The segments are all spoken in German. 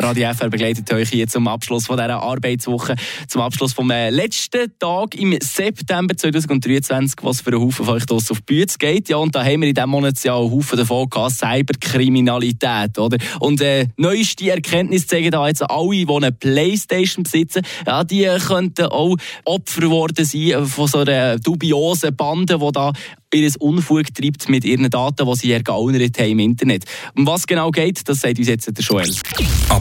Radio FR begleitet euch hier zum Abschluss von dieser Arbeitswoche, zum Abschluss vom äh, letzten Tag im September 2023, was für einen Haufen von euch auf die Bühne geht. Ja, und da haben wir in diesem Monat ja einen Haufen davon gehabt, Cyberkriminalität, oder? Und äh, neueste Erkenntnisse zeigen da jetzt alle, die eine Playstation besitzen, ja, die könnten auch Opfer geworden sein von so einer dubiosen Bande, die da ihr Unfug treibt mit ihren Daten, die sie ergaunert haben im Internet. Um was genau geht, das sagt uns jetzt der Joel.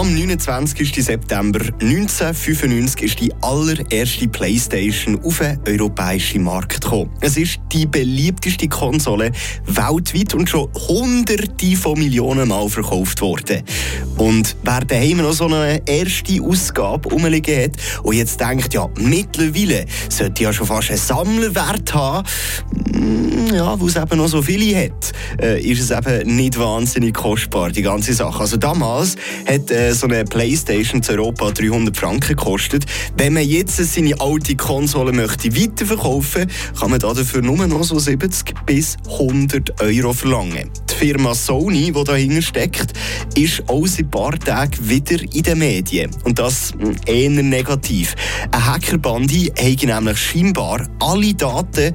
Am 29. September 1995 ist die allererste Playstation auf den europäischen Markt gekommen. Es ist die beliebteste Konsole weltweit und schon hunderte von Millionen Mal verkauft worden. Und wer daheim noch so eine erste Ausgabe rumliegen hat und jetzt denkt, ja, mittlerweile sollte ja schon fast einen Sammlerwert haben, mm, ja, weil es eben noch so viele hat, äh, ist es eben nicht wahnsinnig kostbar, die ganze Sache. Also damals hat äh, so eine Playstation zu Europa 300 Franken gekostet. Wenn man jetzt seine alte Konsole möchte weiterverkaufen kann man dafür nur noch so 70 bis 100 Euro verlangen. Firma Sony, die dahinter steckt, ist auch seit ein paar Tagen wieder in den Medien. Und das hm, eher negativ. Ein Hackerbandi hat nämlich scheinbar alle Daten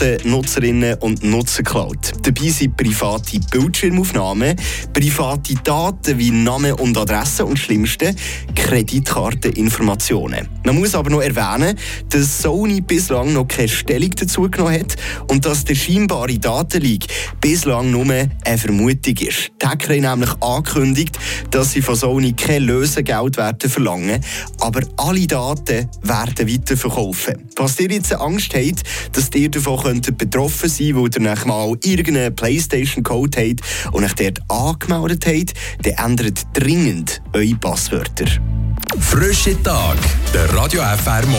der Nutzerinnen und Nutzer geklaut. Dabei sind private Bildschirmaufnahmen, private Daten wie Name und Adresse und schlimmste Kreditkarteninformationen. Man muss aber noch erwähnen, dass Sony bislang noch keine Stellung dazu genommen hat und dass der scheinbare Datenleak bislang nur eine Vermutung ist. Die Hacker haben nämlich angekündigt, dass sie von Sony kein Lösegeld werden verlangen, aber alle Daten werden weiterverkaufen. Was ihr jetzt Angst habt, dass ihr davon betroffen sein weil ihr nach mal irgendeinen Playstation-Code habt und euch dort angemeldet habt, dann ändert dringend eure Passwörter. Frische Tag, der Radio FR Morgen.